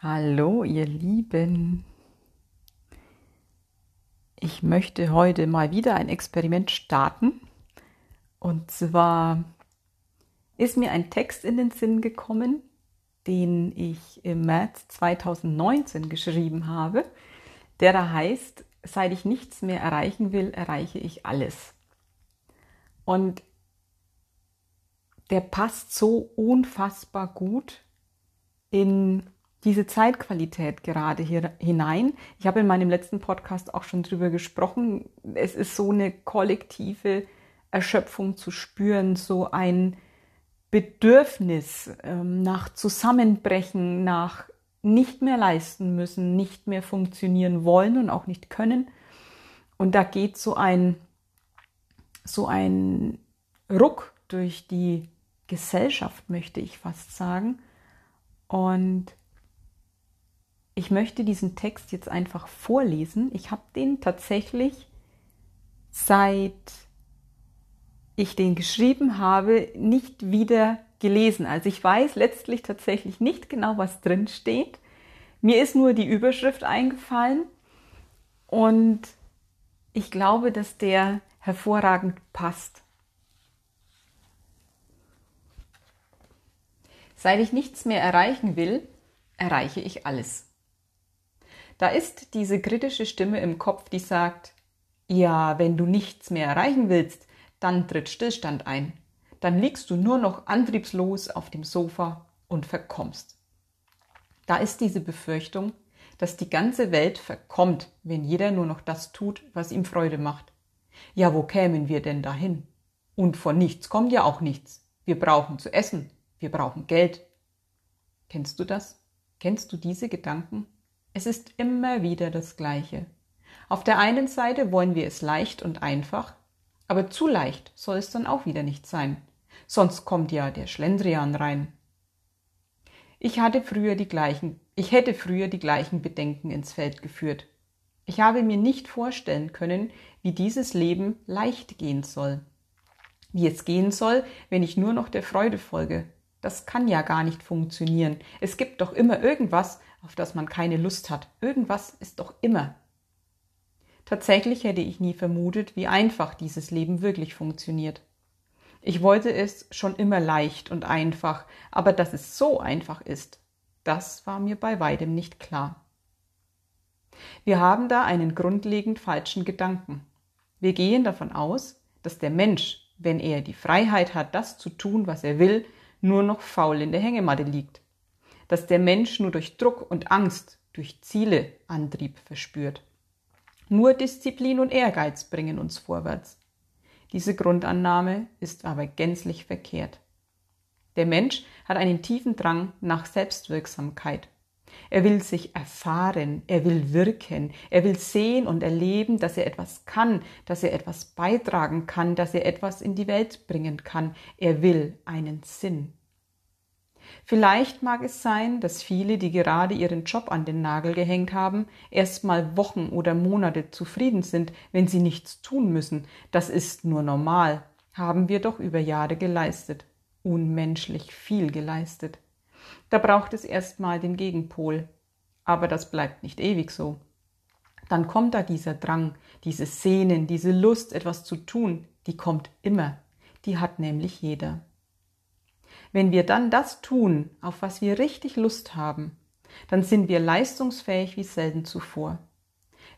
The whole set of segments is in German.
Hallo, ihr Lieben. Ich möchte heute mal wieder ein Experiment starten. Und zwar ist mir ein Text in den Sinn gekommen, den ich im März 2019 geschrieben habe, der da heißt, seit ich nichts mehr erreichen will, erreiche ich alles. Und der passt so unfassbar gut in diese Zeitqualität gerade hier hinein. Ich habe in meinem letzten Podcast auch schon drüber gesprochen. Es ist so eine kollektive Erschöpfung zu spüren, so ein Bedürfnis ähm, nach Zusammenbrechen, nach nicht mehr leisten müssen, nicht mehr funktionieren wollen und auch nicht können. Und da geht so ein, so ein Ruck durch die Gesellschaft, möchte ich fast sagen. Und ich möchte diesen Text jetzt einfach vorlesen. Ich habe den tatsächlich seit ich den geschrieben habe, nicht wieder gelesen. Also ich weiß letztlich tatsächlich nicht genau, was drin steht. Mir ist nur die Überschrift eingefallen und ich glaube, dass der hervorragend passt. Seit ich nichts mehr erreichen will, erreiche ich alles. Da ist diese kritische Stimme im Kopf, die sagt, ja, wenn du nichts mehr erreichen willst, dann tritt Stillstand ein. Dann liegst du nur noch antriebslos auf dem Sofa und verkommst. Da ist diese Befürchtung, dass die ganze Welt verkommt, wenn jeder nur noch das tut, was ihm Freude macht. Ja, wo kämen wir denn dahin? Und von nichts kommt ja auch nichts. Wir brauchen zu essen, wir brauchen Geld. Kennst du das? Kennst du diese Gedanken? Es ist immer wieder das Gleiche. Auf der einen Seite wollen wir es leicht und einfach, aber zu leicht soll es dann auch wieder nicht sein. Sonst kommt ja der Schlendrian rein. Ich hatte früher die gleichen, ich hätte früher die gleichen Bedenken ins Feld geführt. Ich habe mir nicht vorstellen können, wie dieses Leben leicht gehen soll. Wie es gehen soll, wenn ich nur noch der Freude folge. Das kann ja gar nicht funktionieren. Es gibt doch immer irgendwas, auf das man keine Lust hat. Irgendwas ist doch immer. Tatsächlich hätte ich nie vermutet, wie einfach dieses Leben wirklich funktioniert. Ich wollte es schon immer leicht und einfach, aber dass es so einfach ist, das war mir bei weitem nicht klar. Wir haben da einen grundlegend falschen Gedanken. Wir gehen davon aus, dass der Mensch, wenn er die Freiheit hat, das zu tun, was er will, nur noch faul in der Hängematte liegt dass der Mensch nur durch Druck und Angst, durch Ziele Antrieb verspürt. Nur Disziplin und Ehrgeiz bringen uns vorwärts. Diese Grundannahme ist aber gänzlich verkehrt. Der Mensch hat einen tiefen Drang nach Selbstwirksamkeit. Er will sich erfahren, er will wirken, er will sehen und erleben, dass er etwas kann, dass er etwas beitragen kann, dass er etwas in die Welt bringen kann. Er will einen Sinn. Vielleicht mag es sein, dass viele, die gerade ihren Job an den Nagel gehängt haben, erst mal Wochen oder Monate zufrieden sind, wenn sie nichts tun müssen. Das ist nur normal, haben wir doch über Jahre geleistet. Unmenschlich viel geleistet. Da braucht es erst mal den Gegenpol. Aber das bleibt nicht ewig so. Dann kommt da dieser Drang, diese Sehnen, diese Lust, etwas zu tun, die kommt immer. Die hat nämlich jeder. Wenn wir dann das tun, auf was wir richtig Lust haben, dann sind wir leistungsfähig wie selten zuvor.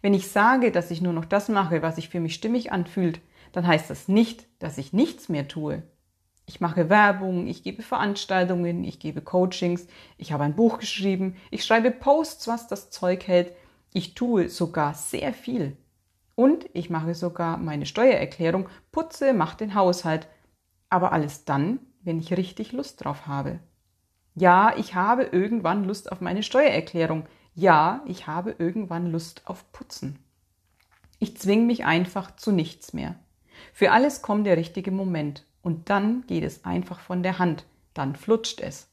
Wenn ich sage, dass ich nur noch das mache, was sich für mich stimmig anfühlt, dann heißt das nicht, dass ich nichts mehr tue. Ich mache Werbung, ich gebe Veranstaltungen, ich gebe Coachings, ich habe ein Buch geschrieben, ich schreibe Posts, was das Zeug hält, ich tue sogar sehr viel. Und ich mache sogar meine Steuererklärung, putze, mache den Haushalt. Aber alles dann, wenn ich richtig Lust drauf habe. Ja, ich habe irgendwann Lust auf meine Steuererklärung. Ja, ich habe irgendwann Lust auf Putzen. Ich zwing mich einfach zu nichts mehr. Für alles kommt der richtige Moment und dann geht es einfach von der Hand, dann flutscht es.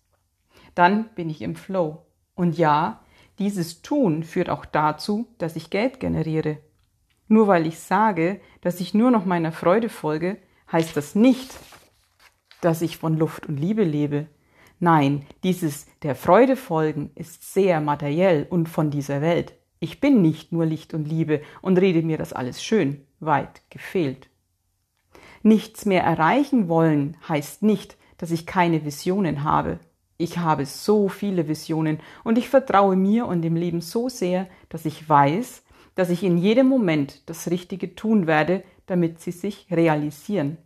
Dann bin ich im Flow. Und ja, dieses Tun führt auch dazu, dass ich Geld generiere. Nur weil ich sage, dass ich nur noch meiner Freude folge, heißt das nicht, dass ich von Luft und Liebe lebe. Nein, dieses der Freude folgen ist sehr materiell und von dieser Welt. Ich bin nicht nur Licht und Liebe und rede mir das alles schön, weit gefehlt. Nichts mehr erreichen wollen heißt nicht, dass ich keine Visionen habe. Ich habe so viele Visionen und ich vertraue mir und dem Leben so sehr, dass ich weiß, dass ich in jedem Moment das Richtige tun werde, damit sie sich realisieren.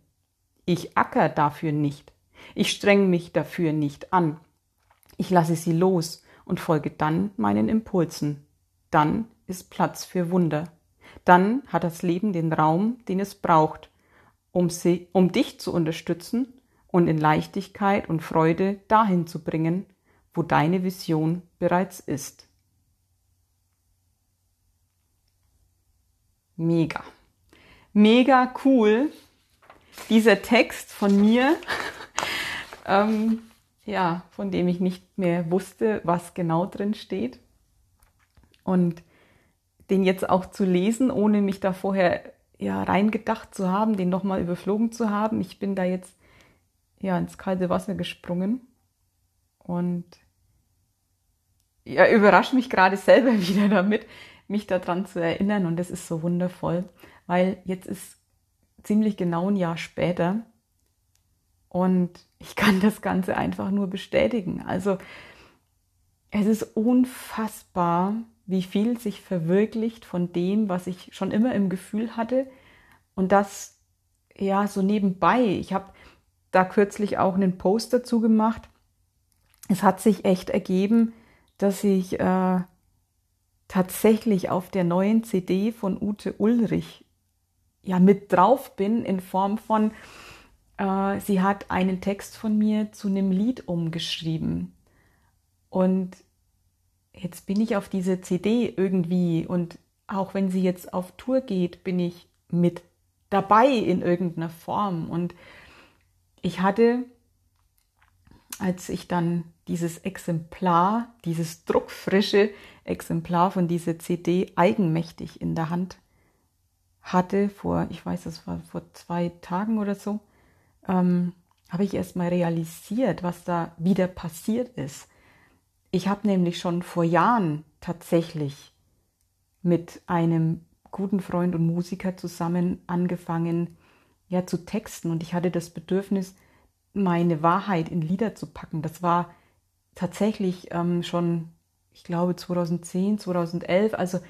Ich acker dafür nicht. Ich streng mich dafür nicht an. Ich lasse sie los und folge dann meinen Impulsen. Dann ist Platz für Wunder. Dann hat das Leben den Raum, den es braucht, um, sie, um dich zu unterstützen und in Leichtigkeit und Freude dahin zu bringen, wo deine Vision bereits ist. Mega. Mega cool. Dieser Text von mir, ähm, ja, von dem ich nicht mehr wusste, was genau drin steht. Und den jetzt auch zu lesen, ohne mich da vorher ja reingedacht zu haben, den nochmal überflogen zu haben. Ich bin da jetzt ja, ins kalte Wasser gesprungen und ja, überrascht mich gerade selber wieder damit, mich daran zu erinnern und das ist so wundervoll, weil jetzt ist ziemlich genau ein Jahr später und ich kann das Ganze einfach nur bestätigen. Also es ist unfassbar, wie viel sich verwirklicht von dem, was ich schon immer im Gefühl hatte und das ja so nebenbei. Ich habe da kürzlich auch einen Post dazu gemacht. Es hat sich echt ergeben, dass ich äh, tatsächlich auf der neuen CD von Ute Ulrich ja mit drauf bin in Form von, äh, sie hat einen Text von mir zu einem Lied umgeschrieben. Und jetzt bin ich auf diese CD irgendwie und auch wenn sie jetzt auf Tour geht, bin ich mit dabei in irgendeiner Form. Und ich hatte, als ich dann dieses Exemplar, dieses druckfrische Exemplar von dieser CD eigenmächtig in der Hand hatte, vor, ich weiß, das war vor zwei Tagen oder so, ähm, habe ich erst mal realisiert, was da wieder passiert ist. Ich habe nämlich schon vor Jahren tatsächlich mit einem guten Freund und Musiker zusammen angefangen, ja zu texten und ich hatte das Bedürfnis, meine Wahrheit in Lieder zu packen. Das war tatsächlich ähm, schon, ich glaube, 2010, 2011, also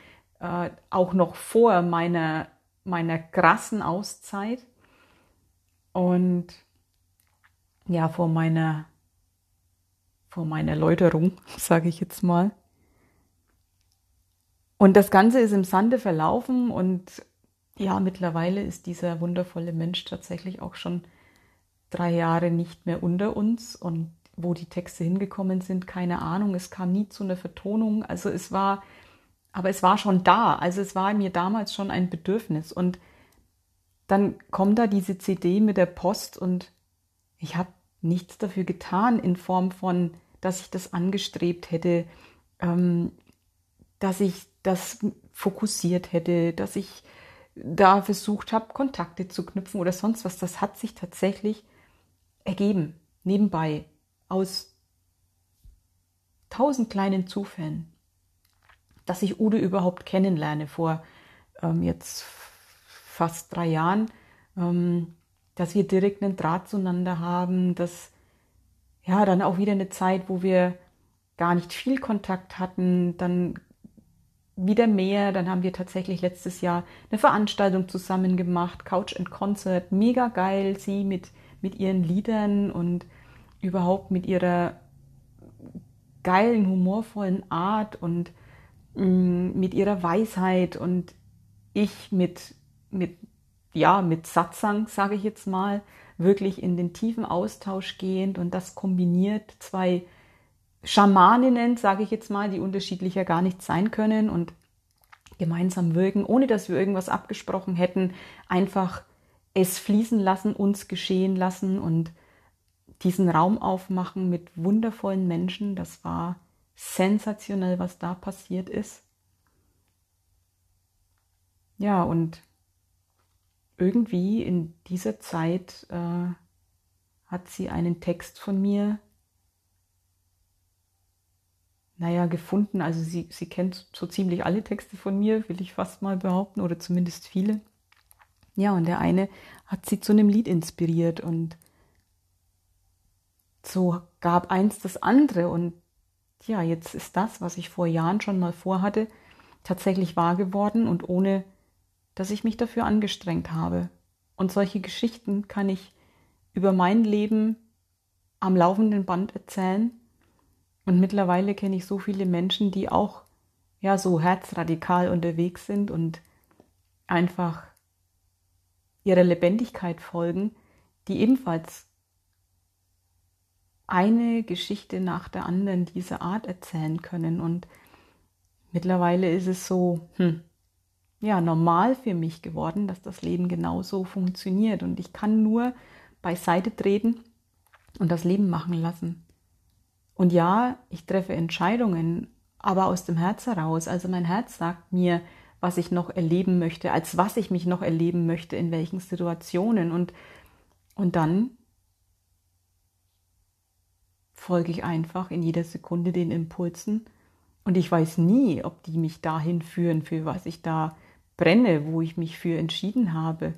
äh, auch noch vor meiner, meiner krassen Auszeit und ja, vor meiner, vor meiner Läuterung, sage ich jetzt mal. Und das Ganze ist im Sande verlaufen und ja, mittlerweile ist dieser wundervolle Mensch tatsächlich auch schon drei Jahre nicht mehr unter uns und wo die Texte hingekommen sind, keine Ahnung. Es kam nie zu einer Vertonung. Also es war, aber es war schon da. Also es war mir damals schon ein Bedürfnis. Und dann kommt da diese CD mit der Post und ich habe nichts dafür getan in Form von, dass ich das angestrebt hätte, ähm, dass ich das fokussiert hätte, dass ich da versucht habe, Kontakte zu knüpfen oder sonst was. Das hat sich tatsächlich ergeben, nebenbei, aus tausend kleinen Zufällen, dass ich Ude überhaupt kennenlerne vor ähm, jetzt fast drei Jahren, ähm, dass wir direkt einen Draht zueinander haben, dass ja dann auch wieder eine Zeit, wo wir gar nicht viel Kontakt hatten, dann wieder mehr. Dann haben wir tatsächlich letztes Jahr eine Veranstaltung zusammen gemacht, Couch and Concert, mega geil. Sie mit, mit ihren Liedern und überhaupt mit ihrer geilen, humorvollen Art und mit ihrer Weisheit und ich mit, mit, ja, mit Satsang, sage ich jetzt mal, wirklich in den tiefen Austausch gehend und das kombiniert zwei Schamaninnen, sage ich jetzt mal, die unterschiedlicher gar nicht sein können und gemeinsam wirken, ohne dass wir irgendwas abgesprochen hätten, einfach es fließen lassen, uns geschehen lassen und diesen Raum aufmachen mit wundervollen Menschen. Das war sensationell, was da passiert ist. Ja, und irgendwie in dieser Zeit äh, hat sie einen Text von mir naja, gefunden. Also sie, sie kennt so ziemlich alle Texte von mir, will ich fast mal behaupten, oder zumindest viele. Ja, und der eine hat sie zu einem Lied inspiriert und so gab eins das andere und ja, jetzt ist das, was ich vor Jahren schon mal vorhatte, tatsächlich wahr geworden und ohne, dass ich mich dafür angestrengt habe. Und solche Geschichten kann ich über mein Leben am laufenden Band erzählen. Und mittlerweile kenne ich so viele Menschen, die auch ja so herzradikal unterwegs sind und einfach ihrer Lebendigkeit folgen, die ebenfalls eine Geschichte nach der anderen dieser Art erzählen können. Und mittlerweile ist es so, hm, ja, normal für mich geworden, dass das Leben genauso funktioniert. Und ich kann nur beiseite treten und das Leben machen lassen. Und ja, ich treffe Entscheidungen, aber aus dem Herz heraus. Also mein Herz sagt mir, was ich noch erleben möchte, als was ich mich noch erleben möchte, in welchen Situationen. Und, und dann folge ich einfach in jeder Sekunde den Impulsen. Und ich weiß nie, ob die mich dahin führen, für was ich da brenne, wo ich mich für entschieden habe.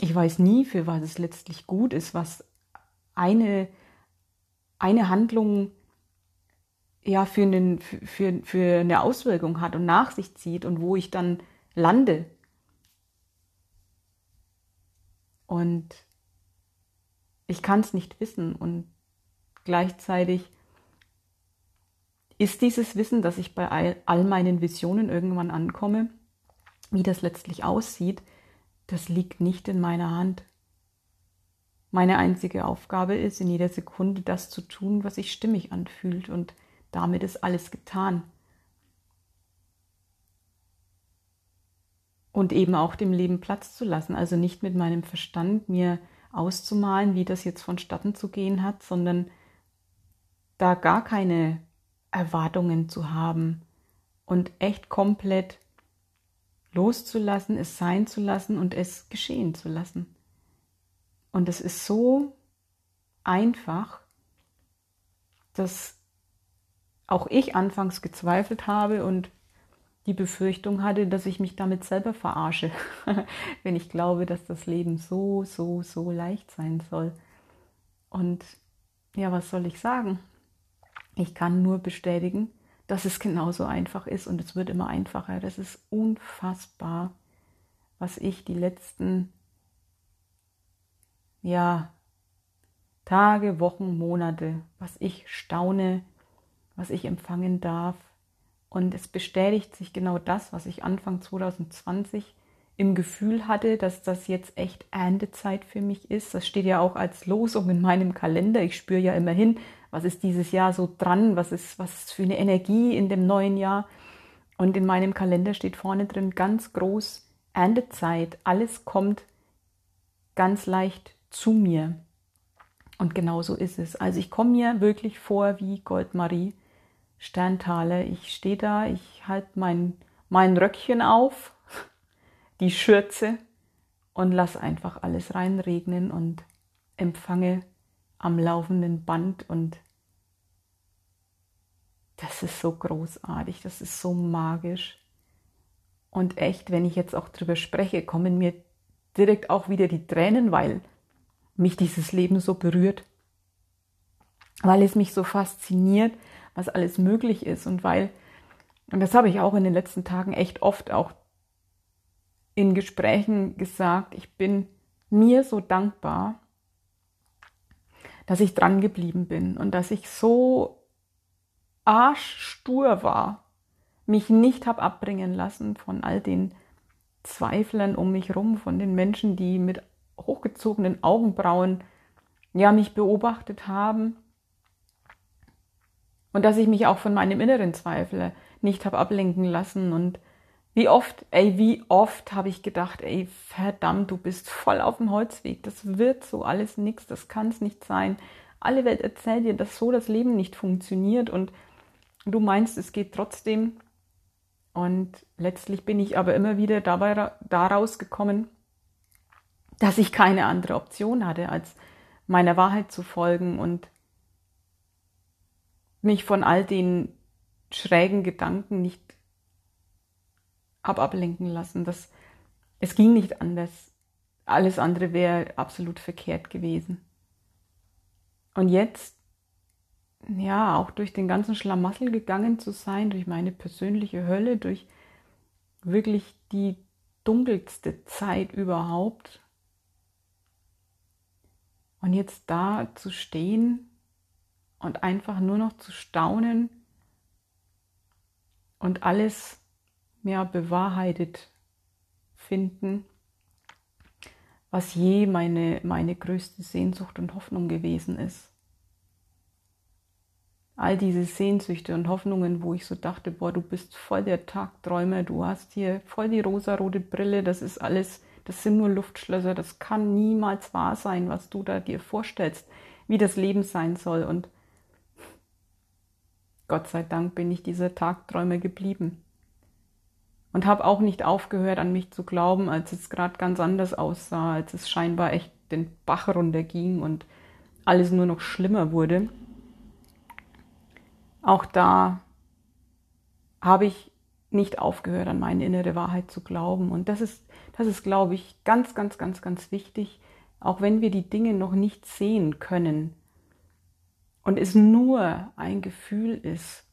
Ich weiß nie, für was es letztlich gut ist, was eine, eine Handlung ja für, einen, für, für eine Auswirkung hat und nach sich zieht und wo ich dann lande. Und ich kann es nicht wissen und gleichzeitig ist dieses Wissen, dass ich bei all, meinen Visionen irgendwann ankomme, wie das letztlich aussieht, das liegt nicht in meiner Hand. Meine einzige Aufgabe ist, in jeder Sekunde das zu tun, was sich stimmig anfühlt und damit ist alles getan. Und eben auch dem Leben Platz zu lassen, also nicht mit meinem Verstand mir auszumalen, wie das jetzt vonstatten zu gehen hat, sondern da gar keine Erwartungen zu haben und echt komplett loszulassen, es sein zu lassen und es geschehen zu lassen. Und es ist so einfach, dass auch ich anfangs gezweifelt habe und die Befürchtung hatte, dass ich mich damit selber verarsche, wenn ich glaube, dass das Leben so, so, so leicht sein soll. Und ja, was soll ich sagen? Ich kann nur bestätigen, dass es genauso einfach ist und es wird immer einfacher. Das ist unfassbar, was ich die letzten ja, Tage, Wochen, Monate, was ich staune, was ich empfangen darf. Und es bestätigt sich genau das, was ich Anfang 2020 im Gefühl hatte, dass das jetzt echt Erntezeit für mich ist. Das steht ja auch als Losung in meinem Kalender. Ich spüre ja immerhin, was ist dieses Jahr so dran, was ist, was ist für eine Energie in dem neuen Jahr. Und in meinem Kalender steht vorne drin ganz groß Erntezeit. Alles kommt ganz leicht zu mir. Und genau so ist es. Also ich komme mir wirklich vor wie Goldmarie Sterntaler. Ich stehe da, ich halte mein, mein Röckchen auf, die Schürze und lass einfach alles reinregnen und empfange am laufenden Band und das ist so großartig, das ist so magisch. Und echt, wenn ich jetzt auch drüber spreche, kommen mir direkt auch wieder die Tränen, weil mich dieses Leben so berührt, weil es mich so fasziniert, was alles möglich ist und weil, und das habe ich auch in den letzten Tagen echt oft auch in Gesprächen gesagt, ich bin mir so dankbar, dass ich dran geblieben bin und dass ich so arschstur war, mich nicht habe abbringen lassen von all den Zweiflern um mich rum, von den Menschen, die mit hochgezogenen Augenbrauen ja mich beobachtet haben und dass ich mich auch von meinem inneren Zweifel nicht habe ablenken lassen. Und wie oft, ey, wie oft habe ich gedacht, ey, verdammt, du bist voll auf dem Holzweg. Das wird so alles nichts, das kann es nicht sein. Alle Welt erzählt dir, dass so das Leben nicht funktioniert und du meinst, es geht trotzdem. Und letztlich bin ich aber immer wieder dabei daraus gekommen, dass ich keine andere Option hatte, als meiner Wahrheit zu folgen und mich von all den schrägen Gedanken nicht hab ablenken lassen. Das, es ging nicht anders. Alles andere wäre absolut verkehrt gewesen. Und jetzt, ja, auch durch den ganzen Schlamassel gegangen zu sein, durch meine persönliche Hölle, durch wirklich die dunkelste Zeit überhaupt. Und jetzt da zu stehen und einfach nur noch zu staunen und alles mehr bewahrheitet finden, was je meine, meine größte Sehnsucht und Hoffnung gewesen ist. All diese Sehnsüchte und Hoffnungen, wo ich so dachte, boah, du bist voll der Tagträumer, du hast hier voll die rosarote Brille, das ist alles, das sind nur Luftschlösser, das kann niemals wahr sein, was du da dir vorstellst, wie das Leben sein soll. Und Gott sei Dank bin ich dieser Tagträumer geblieben. Und habe auch nicht aufgehört, an mich zu glauben, als es gerade ganz anders aussah, als es scheinbar echt den Bach runterging und alles nur noch schlimmer wurde. Auch da habe ich nicht aufgehört, an meine innere Wahrheit zu glauben. Und das ist, das ist, glaube ich, ganz, ganz, ganz, ganz wichtig, auch wenn wir die Dinge noch nicht sehen können, und es nur ein Gefühl ist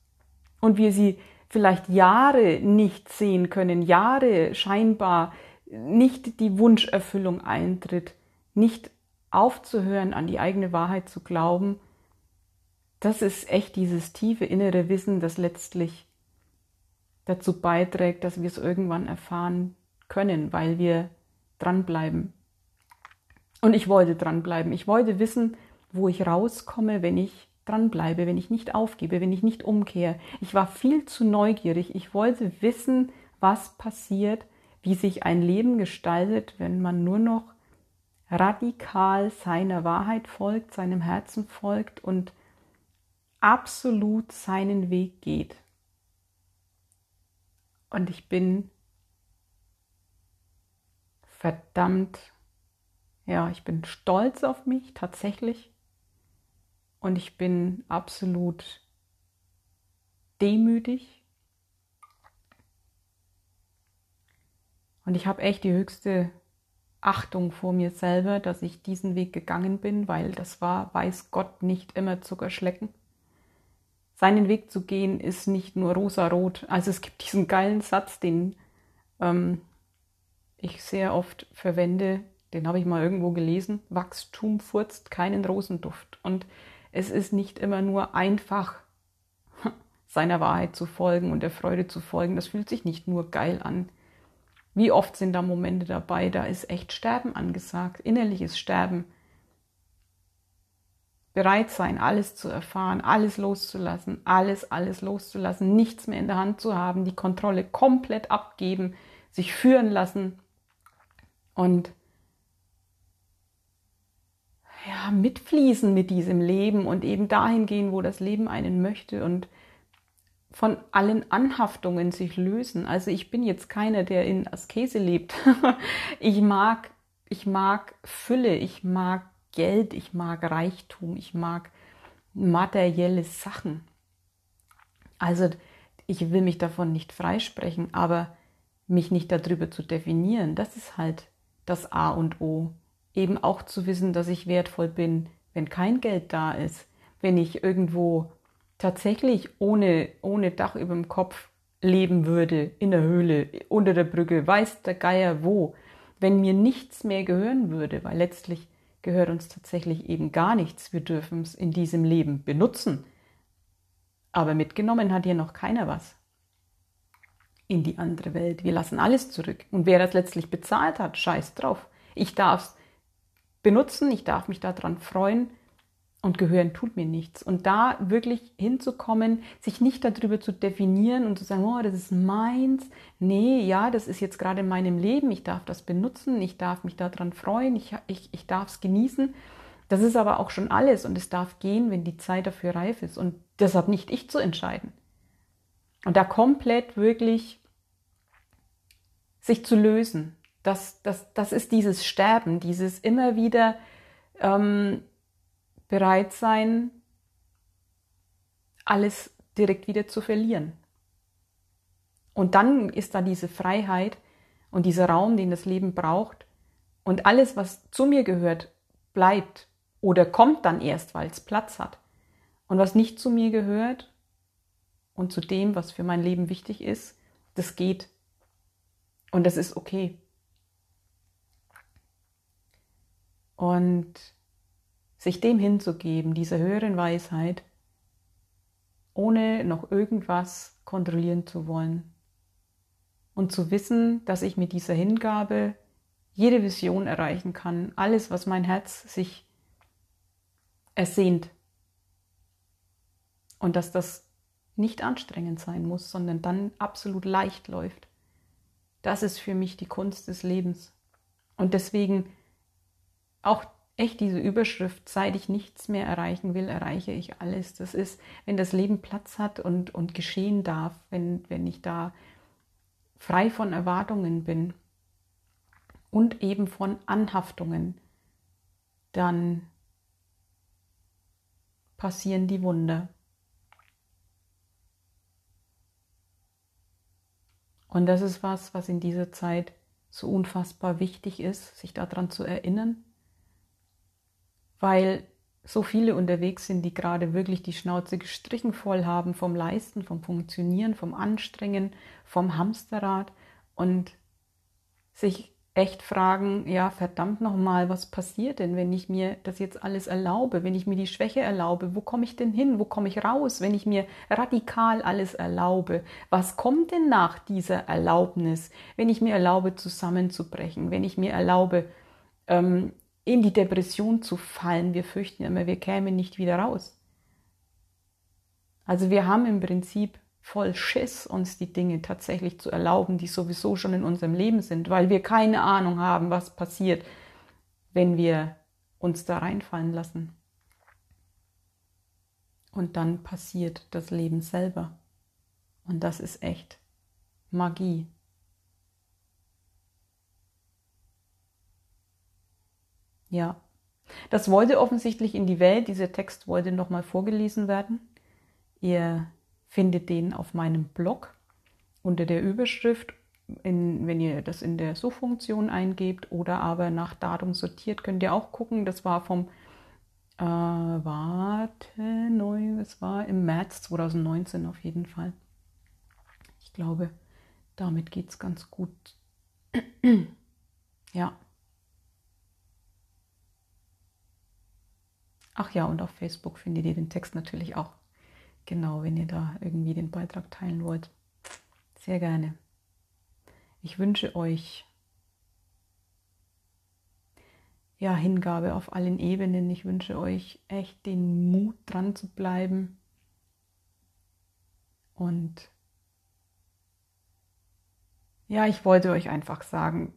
und wir sie vielleicht Jahre nicht sehen können, Jahre scheinbar nicht die Wunscherfüllung eintritt, nicht aufzuhören, an die eigene Wahrheit zu glauben, das ist echt dieses tiefe innere Wissen, das letztlich dazu beiträgt, dass wir es irgendwann erfahren können, weil wir dranbleiben. Und ich wollte dranbleiben. Ich wollte wissen, wo ich rauskomme, wenn ich dranbleibe, wenn ich nicht aufgebe, wenn ich nicht umkehre. Ich war viel zu neugierig. Ich wollte wissen, was passiert, wie sich ein Leben gestaltet, wenn man nur noch radikal seiner Wahrheit folgt, seinem Herzen folgt und absolut seinen Weg geht. Und ich bin verdammt, ja, ich bin stolz auf mich tatsächlich. Und ich bin absolut demütig. Und ich habe echt die höchste Achtung vor mir selber, dass ich diesen Weg gegangen bin, weil das war, weiß Gott, nicht immer Zuckerschlecken. Seinen Weg zu gehen ist nicht nur rosarot. Also es gibt diesen geilen Satz, den ähm, ich sehr oft verwende, den habe ich mal irgendwo gelesen. Wachstum furzt keinen Rosenduft. Und es ist nicht immer nur einfach, seiner Wahrheit zu folgen und der Freude zu folgen. Das fühlt sich nicht nur geil an. Wie oft sind da Momente dabei, da ist echt Sterben angesagt, innerliches Sterben. Bereit sein, alles zu erfahren, alles loszulassen, alles, alles loszulassen, nichts mehr in der Hand zu haben, die Kontrolle komplett abgeben, sich führen lassen und ja, mitfließen mit diesem Leben und eben dahin gehen, wo das Leben einen möchte und von allen Anhaftungen sich lösen. Also ich bin jetzt keiner, der in Askese lebt. ich mag, ich mag Fülle, ich mag Geld, ich mag Reichtum, ich mag materielle Sachen. Also ich will mich davon nicht freisprechen, aber mich nicht darüber zu definieren, das ist halt das A und O eben auch zu wissen, dass ich wertvoll bin, wenn kein Geld da ist, wenn ich irgendwo tatsächlich ohne, ohne Dach über dem Kopf leben würde, in der Höhle, unter der Brücke, weiß der Geier wo, wenn mir nichts mehr gehören würde, weil letztlich gehört uns tatsächlich eben gar nichts, wir dürfen es in diesem Leben benutzen. Aber mitgenommen hat hier noch keiner was in die andere Welt. Wir lassen alles zurück. Und wer das letztlich bezahlt hat, scheiß drauf. Ich darf es benutzen, ich darf mich daran freuen und gehören tut mir nichts. Und da wirklich hinzukommen, sich nicht darüber zu definieren und zu sagen, oh, das ist meins. Nee, ja, das ist jetzt gerade in meinem Leben, ich darf das benutzen, ich darf mich daran freuen, ich, ich, ich darf es genießen. Das ist aber auch schon alles und es darf gehen, wenn die Zeit dafür reif ist. Und deshalb nicht ich zu entscheiden. Und da komplett wirklich sich zu lösen, das, das, das ist dieses Sterben, dieses immer wieder ähm, bereit sein, alles direkt wieder zu verlieren. Und dann ist da diese Freiheit und dieser Raum, den das Leben braucht. Und alles, was zu mir gehört, bleibt oder kommt dann erst, weil es Platz hat. Und was nicht zu mir gehört und zu dem, was für mein Leben wichtig ist, das geht. Und das ist okay. Und sich dem hinzugeben, dieser höheren Weisheit, ohne noch irgendwas kontrollieren zu wollen. Und zu wissen, dass ich mit dieser Hingabe jede Vision erreichen kann, alles, was mein Herz sich ersehnt. Und dass das nicht anstrengend sein muss, sondern dann absolut leicht läuft. Das ist für mich die Kunst des Lebens. Und deswegen auch echt diese Überschrift, seit ich nichts mehr erreichen will, erreiche ich alles. Das ist, wenn das Leben Platz hat und, und geschehen darf, wenn, wenn ich da frei von Erwartungen bin und eben von Anhaftungen, dann passieren die Wunder. Und das ist was, was in dieser Zeit so unfassbar wichtig ist, sich daran zu erinnern weil so viele unterwegs sind, die gerade wirklich die Schnauze gestrichen voll haben vom Leisten, vom Funktionieren, vom Anstrengen, vom Hamsterrad und sich echt fragen, ja, verdammt nochmal, was passiert denn, wenn ich mir das jetzt alles erlaube, wenn ich mir die Schwäche erlaube, wo komme ich denn hin, wo komme ich raus, wenn ich mir radikal alles erlaube, was kommt denn nach dieser Erlaubnis, wenn ich mir erlaube, zusammenzubrechen, wenn ich mir erlaube, ähm, in die Depression zu fallen. Wir fürchten immer, wir kämen nicht wieder raus. Also wir haben im Prinzip voll Schiss, uns die Dinge tatsächlich zu erlauben, die sowieso schon in unserem Leben sind, weil wir keine Ahnung haben, was passiert, wenn wir uns da reinfallen lassen. Und dann passiert das Leben selber. Und das ist echt Magie. Ja. Das wollte offensichtlich in die Welt. Dieser Text wollte nochmal vorgelesen werden. Ihr findet den auf meinem Blog unter der Überschrift, in, wenn ihr das in der Suchfunktion eingebt oder aber nach Datum sortiert, könnt ihr auch gucken. Das war vom, äh, warte, neu, es war im März 2019 auf jeden Fall. Ich glaube, damit geht es ganz gut. ja. Ach ja, und auf Facebook findet ihr den Text natürlich auch. Genau, wenn ihr da irgendwie den Beitrag teilen wollt. Sehr gerne. Ich wünsche euch ja, Hingabe auf allen Ebenen. Ich wünsche euch echt den Mut dran zu bleiben und ja, ich wollte euch einfach sagen,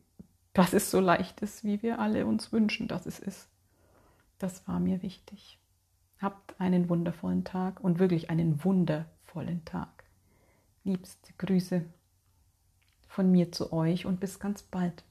dass es so leicht ist, wie wir alle uns wünschen, dass es ist. Das war mir wichtig. Habt einen wundervollen Tag und wirklich einen wundervollen Tag. Liebste Grüße von mir zu euch und bis ganz bald.